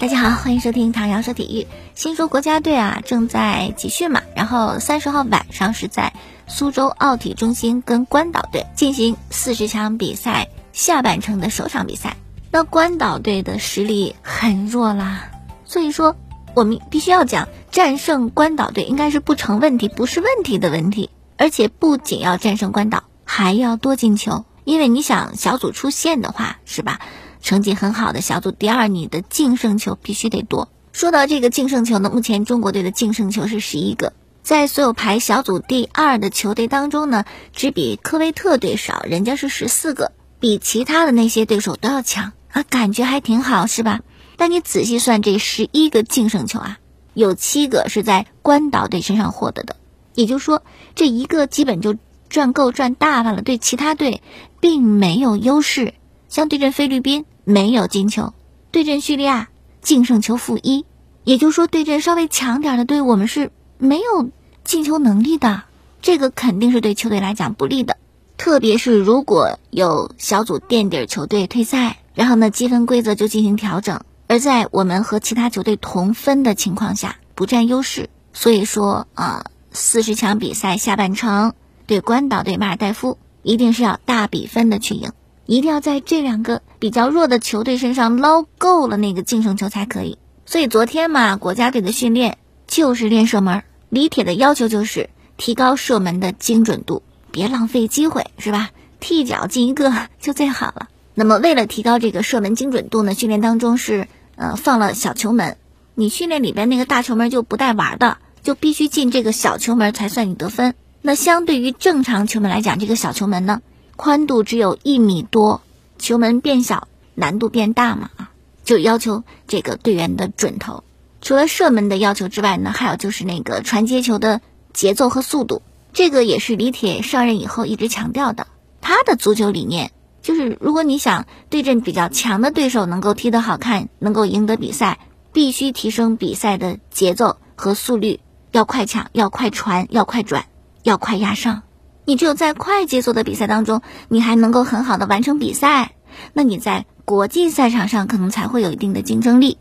大家好，欢迎收听唐瑶说体育。新说国家队啊正在集训嘛，然后三十号晚上是在苏州奥体中心跟关岛队进行四十强比赛下半程的首场比赛。那关岛队的实力很弱啦，所以说我们必须要讲战胜关岛队应该是不成问题，不是问题的问题。而且不仅要战胜关岛，还要多进球，因为你想小组出线的话，是吧？成绩很好的小组第二，你的净胜球必须得多。说到这个净胜球呢，目前中国队的净胜球是十一个，在所有排小组第二的球队当中呢，只比科威特队少，人家是十四个，比其他的那些对手都要强啊，感觉还挺好，是吧？但你仔细算这十一个净胜球啊，有七个是在关岛队身上获得的，也就是说，这一个基本就赚够赚大发了，对其他队并没有优势。像对阵菲律宾没有进球，对阵叙利亚净胜球负一，也就是说对阵稍微强点的队，我们是没有进球能力的，这个肯定是对球队来讲不利的。特别是如果有小组垫底球队退赛，然后呢积分规则就进行调整，而在我们和其他球队同分的情况下不占优势，所以说啊，四十强比赛下半程对关岛对马尔代夫一定是要大比分的去赢。一定要在这两个比较弱的球队身上捞够了那个净胜球才可以。所以昨天嘛，国家队的训练就是练射门。李铁的要求就是提高射门的精准度，别浪费机会，是吧？踢脚进一个就最好了。那么为了提高这个射门精准度呢，训练当中是呃放了小球门。你训练里边那个大球门就不带玩的，就必须进这个小球门才算你得分。那相对于正常球门来讲，这个小球门呢？宽度只有一米多，球门变小，难度变大嘛啊，就要求这个队员的准头。除了射门的要求之外呢，还有就是那个传接球的节奏和速度，这个也是李铁上任以后一直强调的。他的足球理念就是，如果你想对阵比较强的对手能够踢得好看，能够赢得比赛，必须提升比赛的节奏和速率，要快抢，要快传，要快转，要快压上。你只有在快节奏的比赛当中，你还能够很好的完成比赛，那你在国际赛场上可能才会有一定的竞争力。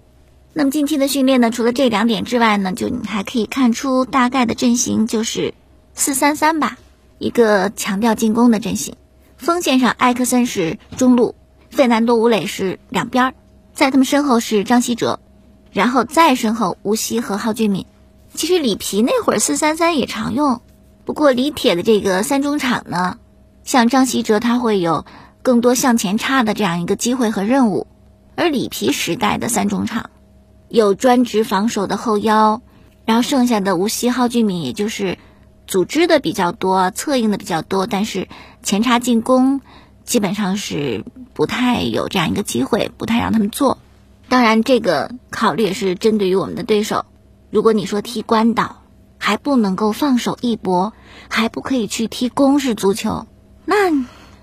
那么近期的训练呢，除了这两点之外呢，就你还可以看出大概的阵型就是四三三吧，一个强调进攻的阵型。锋线上埃克森是中路，费南多吴磊是两边儿，在他们身后是张稀哲，然后再身后吴曦和蒿俊闵。其实里皮那会儿四三三也常用。不过李铁的这个三中场呢，像张稀哲他会有更多向前插的这样一个机会和任务，而里皮时代的三中场有专职防守的后腰，然后剩下的无锡蒿俊闵也就是组织的比较多，策应的比较多，但是前插进攻基本上是不太有这样一个机会，不太让他们做。当然，这个考虑也是针对于我们的对手，如果你说踢关岛。还不能够放手一搏，还不可以去踢攻式足球，那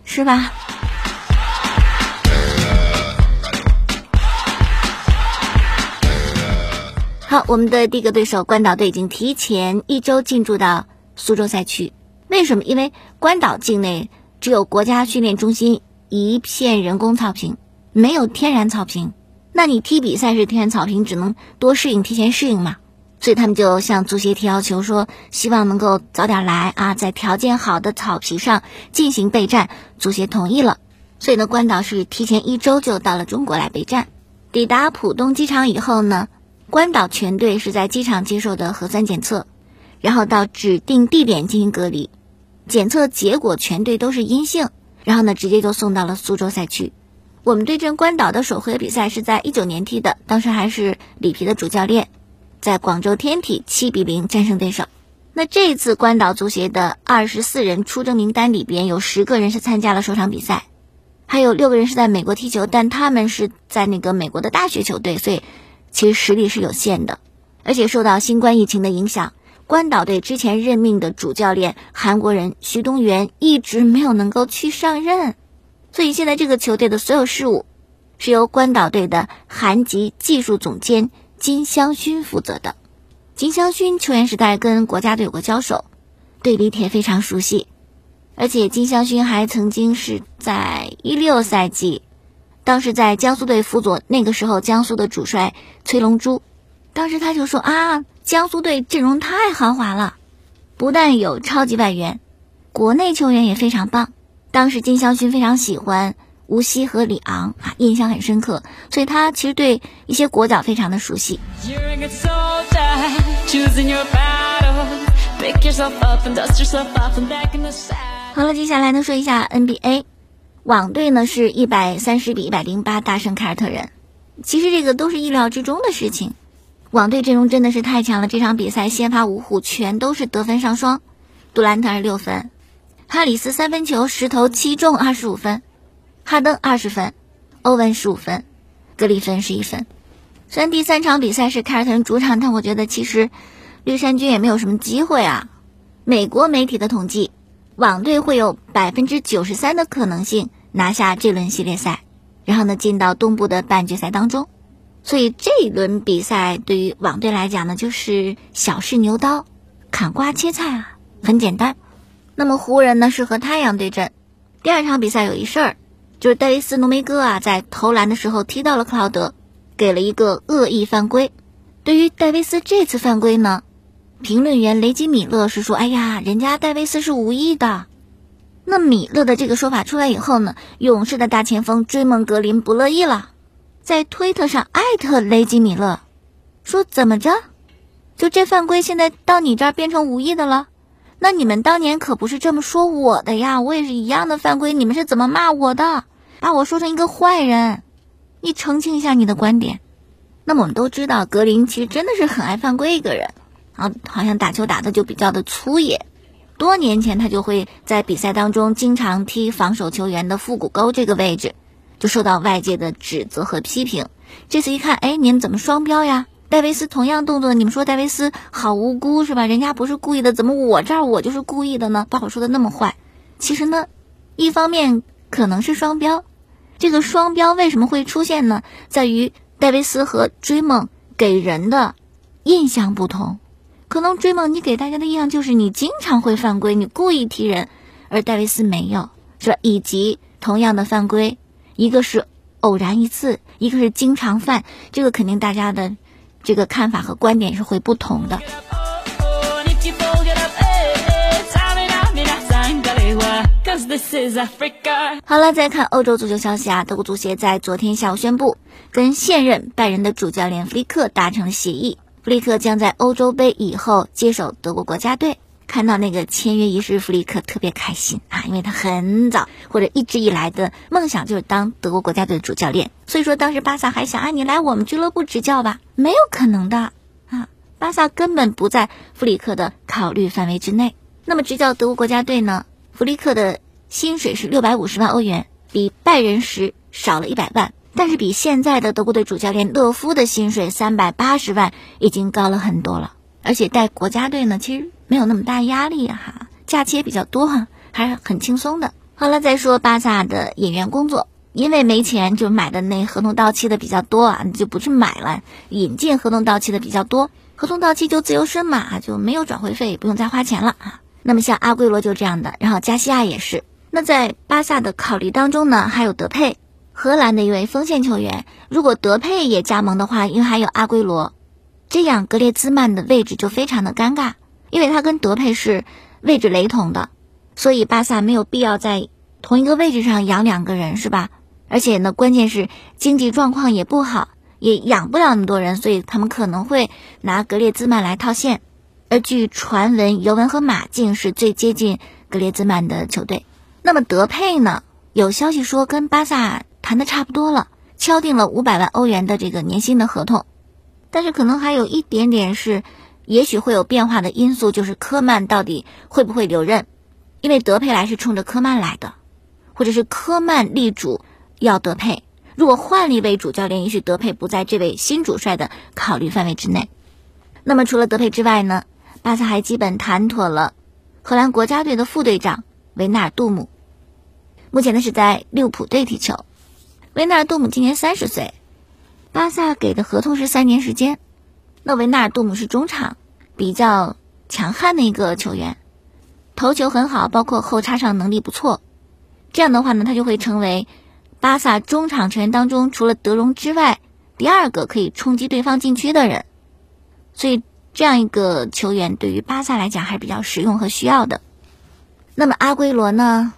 是吧？好，我们的第一个对手关岛队已经提前一周进驻到苏州赛区。为什么？因为关岛境内只有国家训练中心一片人工草坪，没有天然草坪。那你踢比赛是天然草坪，只能多适应，提前适应嘛。所以他们就向足协提要求说，希望能够早点来啊，在条件好的草皮上进行备战。足协同意了，所以呢，关岛是提前一周就到了中国来备战。抵达浦东机场以后呢，关岛全队是在机场接受的核酸检测，然后到指定地点进行隔离，检测结果全队都是阴性，然后呢，直接就送到了苏州赛区。我们对阵关岛的首回合比赛是在一九年踢的，当时还是里皮的主教练。在广州天体七比零战胜对手。那这次关岛足协的二十四人出征名单里边有十个人是参加了首场比赛，还有六个人是在美国踢球，但他们是在那个美国的大学球队，所以其实实力是有限的。而且受到新冠疫情的影响，关岛队之前任命的主教练韩国人徐东元一直没有能够去上任，所以现在这个球队的所有事务是由关岛队的韩籍技术总监。金香勋负责的，金香勋球员时代跟国家队有过交手，对李铁非常熟悉，而且金香勋还曾经是在一六赛季当时在江苏队辅佐那个时候江苏的主帅崔龙洙，当时他就说啊，江苏队阵容太豪华了，不但有超级外援，国内球员也非常棒。当时金湘勋非常喜欢吴曦和李昂啊，印象很深刻，所以他其实对一些国脚非常的熟悉。好了，接下来呢说一下 NBA，网队呢是一百三十比一百零八大胜凯尔特人。其实这个都是意料之中的事情，网队阵容真的是太强了。这场比赛先发五虎全都是得分上双，杜兰特二十六分，哈里斯三分球十投七中二十五分，哈登二十分，欧文十五分，格里芬十一分。虽然第三场比赛是凯尔特人主场，但我觉得其实绿衫军也没有什么机会啊。美国媒体的统计，网队会有百分之九十三的可能性拿下这轮系列赛，然后呢进到东部的半决赛当中。所以这一轮比赛对于网队来讲呢，就是小试牛刀，砍瓜切菜啊，很简单。那么湖人呢是和太阳对阵，第二场比赛有一事儿，就是戴维斯浓眉哥啊在投篮的时候踢到了克劳德，给了一个恶意犯规。对于戴维斯这次犯规呢？评论员雷吉米勒是说：“哎呀，人家戴维斯是无意的。”那米勒的这个说法出来以后呢，勇士的大前锋追梦格林不乐意了，在推特上艾特雷吉米勒，说：“怎么着？就这犯规现在到你这儿变成无意的了？那你们当年可不是这么说我的呀！我也是一样的犯规，你们是怎么骂我的？把我说成一个坏人？你澄清一下你的观点。”那么我们都知道，格林其实真的是很爱犯规一个人。啊，好像打球打的就比较的粗野。多年前他就会在比赛当中经常踢防守球员的腹股沟这个位置，就受到外界的指责和批评。这次一看，哎，你们怎么双标呀？戴维斯同样动作，你们说戴维斯好无辜是吧？人家不是故意的，怎么我这儿我就是故意的呢？把我说的那么坏。其实呢，一方面可能是双标。这个双标为什么会出现呢？在于戴维斯和追梦给人的印象不同。可能追梦，你给大家的印象就是你经常会犯规，你故意踢人，而戴维斯没有，是吧？以及同样的犯规，一个是偶然一次，一个是经常犯，这个肯定大家的这个看法和观点是会不同的。好了，再看欧洲足球消息啊，德国足协在昨天下午宣布，跟现任拜仁的主教练弗里克达成了协议。弗里克将在欧洲杯以后接手德国国家队。看到那个签约仪式，弗里克特别开心啊，因为他很早或者一直以来的梦想就是当德国国家队的主教练。所以说，当时巴萨还想啊，你来我们俱乐部执教吧，没有可能的啊，巴萨根本不在弗里克的考虑范围之内。那么执教德国国家队呢？弗里克的薪水是六百五十万欧元，比拜仁时少了一百万。但是比现在的德国队主教练勒夫的薪水三百八十万已经高了很多了，而且带国家队呢，其实没有那么大压力哈，假期也比较多哈，还是很轻松的。好了，再说巴萨的演员工作，因为没钱就买的那合同到期的比较多啊，就不去买了，引进合同到期的比较多，合同到期就自由身嘛，就没有转会费，不用再花钱了啊。那么像阿圭罗就这样的，然后加西亚也是。那在巴萨的考虑当中呢，还有德佩。荷兰的一位锋线球员，如果德佩也加盟的话，因为还有阿圭罗，这样格列兹曼的位置就非常的尴尬，因为他跟德佩是位置雷同的，所以巴萨没有必要在同一个位置上养两个人，是吧？而且呢，关键是经济状况也不好，也养不了那么多人，所以他们可能会拿格列兹曼来套现。而据传闻，尤文和马竞是最接近格列兹曼的球队。那么德佩呢？有消息说跟巴萨。谈的差不多了，敲定了五百万欧元的这个年薪的合同，但是可能还有一点点是，也许会有变化的因素，就是科曼到底会不会留任？因为德佩莱是冲着科曼来的，或者是科曼力主要德佩，如果换了一位主教练，也许德佩不在这位新主帅的考虑范围之内。那么除了德佩之外呢，巴萨还基本谈妥了荷兰国家队的副队长维纳尔杜姆，目前呢是在利物浦队踢球。维纳尔杜姆今年三十岁，巴萨给的合同是三年时间。那维纳尔杜姆是中场，比较强悍的一个球员，头球很好，包括后插上能力不错。这样的话呢，他就会成为巴。巴萨中场球员当中除了德容之外，第二个可以冲击对方禁区的人。所以这样一个球员对于巴萨来讲还是比较实用和需要的。那么阿圭罗呢？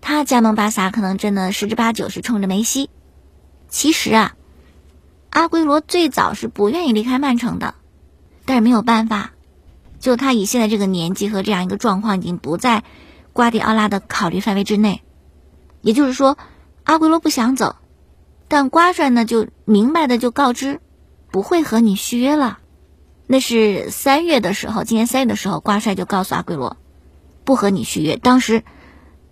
他加盟巴萨可能真的十之八九是冲着梅西。其实啊，阿圭罗最早是不愿意离开曼城的，但是没有办法，就他以现在这个年纪和这样一个状况，已经不在瓜迪奥拉的考虑范围之内。也就是说，阿圭罗不想走，但瓜帅呢就明白的就告知，不会和你续约了。那是三月的时候，今年三月的时候，瓜帅就告诉阿圭罗，不和你续约。当时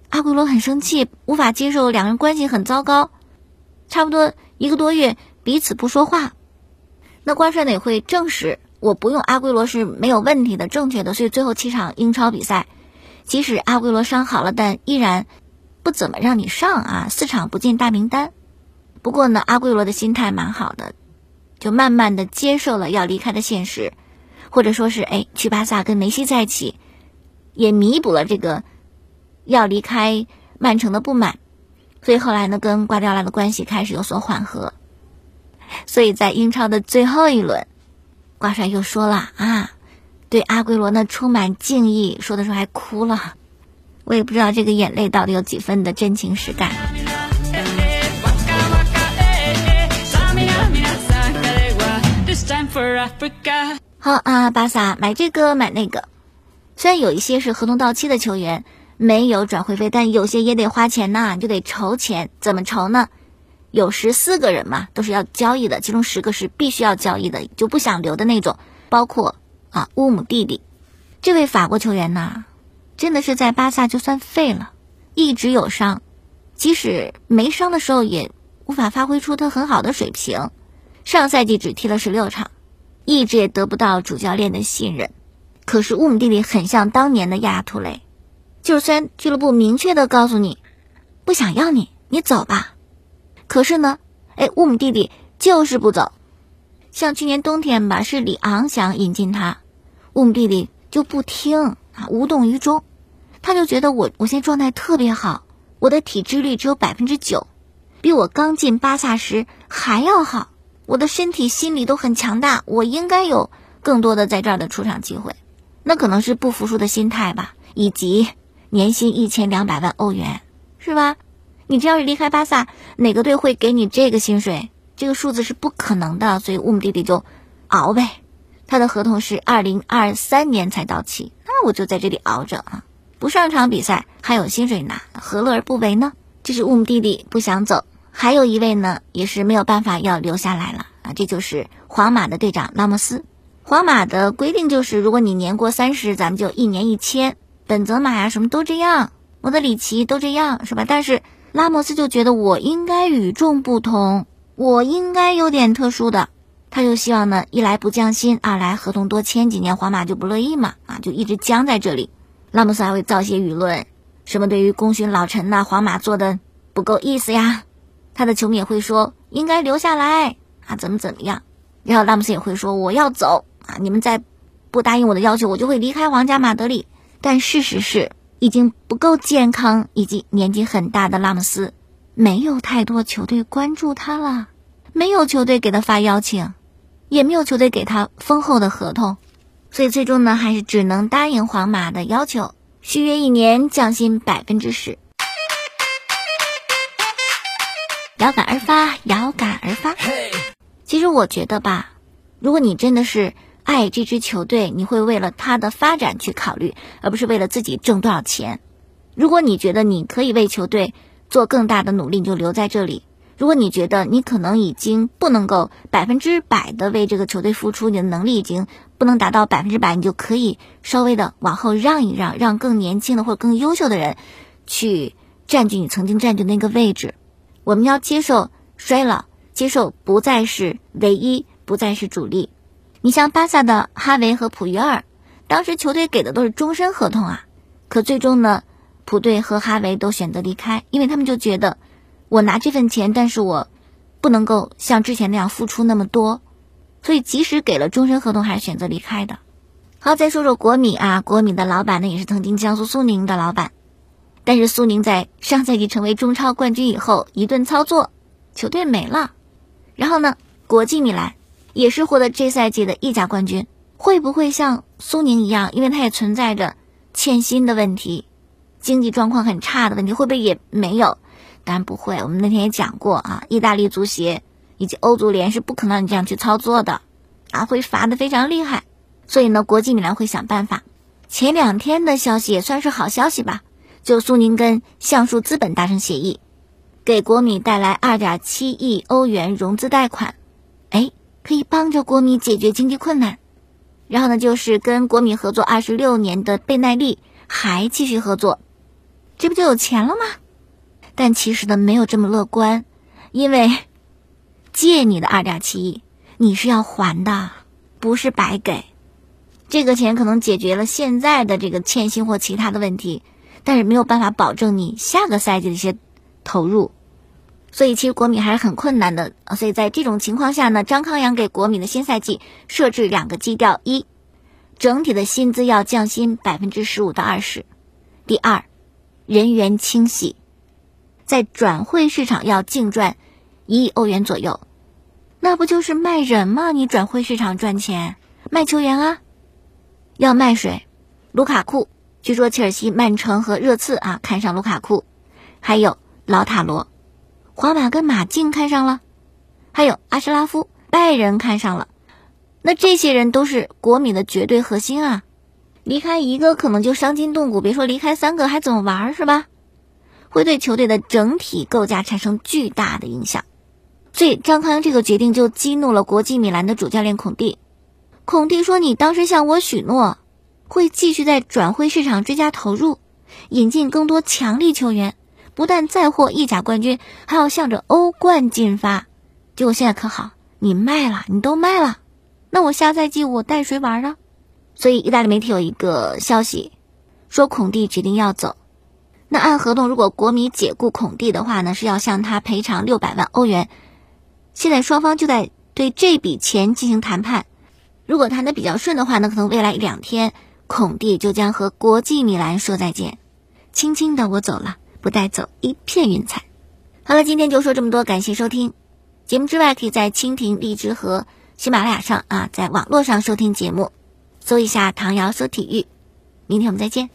阿圭罗很生气，无法接受两人关系很糟糕，差不多一个多月彼此不说话。那瓜帅呢也会证实，我不用阿圭罗是没有问题的，正确的。所以最后七场英超比赛，即使阿圭罗伤好了，但依然不怎么让你上啊，四场不进大名单。不过呢，阿圭罗的心态蛮好的。就慢慢的接受了要离开的现实，或者说是哎去巴萨跟梅西在一起，也弥补了这个要离开曼城的不满，所以后来呢跟瓜迪奥拉的关系开始有所缓和，所以在英超的最后一轮，瓜帅又说了啊，对阿圭罗呢充满敬意，说的时候还哭了，我也不知道这个眼泪到底有几分的真情实感。好啊，巴萨买这个买那个，虽然有一些是合同到期的球员没有转会费，但有些也得花钱呐，就得筹钱。怎么筹呢？有十四个人嘛，都是要交易的，其中十个是必须要交易的，就不想留的那种。包括啊乌姆弟弟这位法国球员呐，真的是在巴萨就算废了，一直有伤，即使没伤的时候也无法发挥出他很好的水平。上赛季只踢了十六场，一直也得不到主教练的信任。可是乌姆蒂蒂很像当年的亚亚图雷，就是虽然俱乐部明确的告诉你不想要你，你走吧，可是呢，哎，乌姆蒂蒂就是不走。像去年冬天吧，是里昂想引进他，乌姆蒂蒂就不听啊，无动于衷。他就觉得我我现在状态特别好，我的体脂率只有百分之九，比我刚进巴萨时还要好。我的身体、心理都很强大，我应该有更多的在这儿的出场机会。那可能是不服输的心态吧，以及年薪一千两百万欧元，是吧？你这要是离开巴萨，哪个队会给你这个薪水？这个数字是不可能的。所以乌姆弟弟就熬呗，他的合同是二零二三年才到期，那我就在这里熬着啊，不上场比赛还有薪水拿，何乐而不为呢？这是乌姆弟弟不想走。还有一位呢，也是没有办法要留下来了啊！这就是皇马的队长拉莫斯。皇马的规定就是，如果你年过三十，咱们就一年一签。本泽马呀，什么都这样，莫德里奇都这样，是吧？但是拉莫斯就觉得我应该与众不同，我应该有点特殊的。他就希望呢，一来不降薪，二来合同多签几年，皇马就不乐意嘛，啊，就一直僵在这里。拉莫斯还会造些舆论，什么对于功勋老臣呐，皇马做的不够意思呀。他的球迷也会说应该留下来啊，怎么怎么样？然后拉姆斯也会说我要走啊，你们再不答应我的要求，我就会离开皇家马德里。但事实是，已经不够健康以及年纪很大的拉姆斯，没有太多球队关注他了，没有球队给他发邀请，也没有球队给他丰厚的合同，所以最终呢，还是只能答应皇马的要求，续约一年，降薪百分之十。有感而发，遥感而发。其实我觉得吧，如果你真的是爱这支球队，你会为了他的发展去考虑，而不是为了自己挣多少钱。如果你觉得你可以为球队做更大的努力，你就留在这里；如果你觉得你可能已经不能够百分之百的为这个球队付出，你的能力已经不能达到百分之百，你就可以稍微的往后让一让，让更年轻的或者更优秀的人去占据你曾经占据的那个位置。我们要接受衰老，接受不再是唯一，不再是主力。你像巴萨的哈维和普约尔，当时球队给的都是终身合同啊，可最终呢，普队和哈维都选择离开，因为他们就觉得，我拿这份钱，但是我不能够像之前那样付出那么多，所以即使给了终身合同，还是选择离开的。好，再说说国米啊，国米的老板呢，也是曾经江苏苏宁的老板。但是苏宁在 上赛季成为中超冠军以后，一顿操作，球队没了。然后呢，国际米兰也是获得这赛季的意甲冠军，会不会像苏宁一样？因为它也存在着欠薪的问题，经济状况很差的问题，会不会也没有？当然不会。我们那天也讲过啊，意大利足协以及欧足联是不可能让你这样去操作的，啊，会罚的非常厉害。所以呢，国际米兰会想办法。前两天的消息也算是好消息吧，就苏宁跟橡树资本达成协议，给国米带来二点七亿欧元融资贷款，哎，可以帮着国米解决经济困难。然后呢，就是跟国米合作二十六年的贝奈利还继续合作，这不就有钱了吗？但其实呢，没有这么乐观，因为借你的二点七亿，你是要还的，不是白给。这个钱可能解决了现在的这个欠薪或其他的问题，但是没有办法保证你下个赛季的一些投入，所以其实国米还是很困难的。所以在这种情况下呢，张康阳给国米的新赛季设置两个基调：一，整体的薪资要降薪百分之十五到二十；第二，人员清洗，在转会市场要净赚一亿欧元左右。那不就是卖人吗？你转会市场赚钱，卖球员啊。要卖谁？卢卡库，据说切尔西、曼城和热刺啊看上卢卡库，还有老塔罗，皇马跟马竞看上了，还有阿什拉夫，拜仁看上了。那这些人都是国米的绝对核心啊，离开一个可能就伤筋动骨，别说离开三个还怎么玩是吧？会对球队的整体构架产生巨大的影响。所以张康阳这个决定就激怒了国际米兰的主教练孔蒂。孔蒂说：“你当时向我许诺，会继续在转会市场追加投入，引进更多强力球员，不但再获意甲冠军，还要向着欧冠进发。结果现在可好，你卖了，你都卖了，那我下赛季我带谁玩啊？所以意大利媒体有一个消息，说孔蒂决定要走。那按合同，如果国米解雇孔蒂的话呢，是要向他赔偿六百万欧元。现在双方就在对这笔钱进行谈判。”如果谈的比较顺的话呢，可能未来一两天，孔蒂就将和国际米兰说再见。轻轻的我走了，不带走一片云彩。好了，今天就说这么多，感谢收听。节目之外，可以在蜻蜓、荔枝和喜马拉雅上啊，在网络上收听节目，搜一下“唐瑶说体育”。明天我们再见。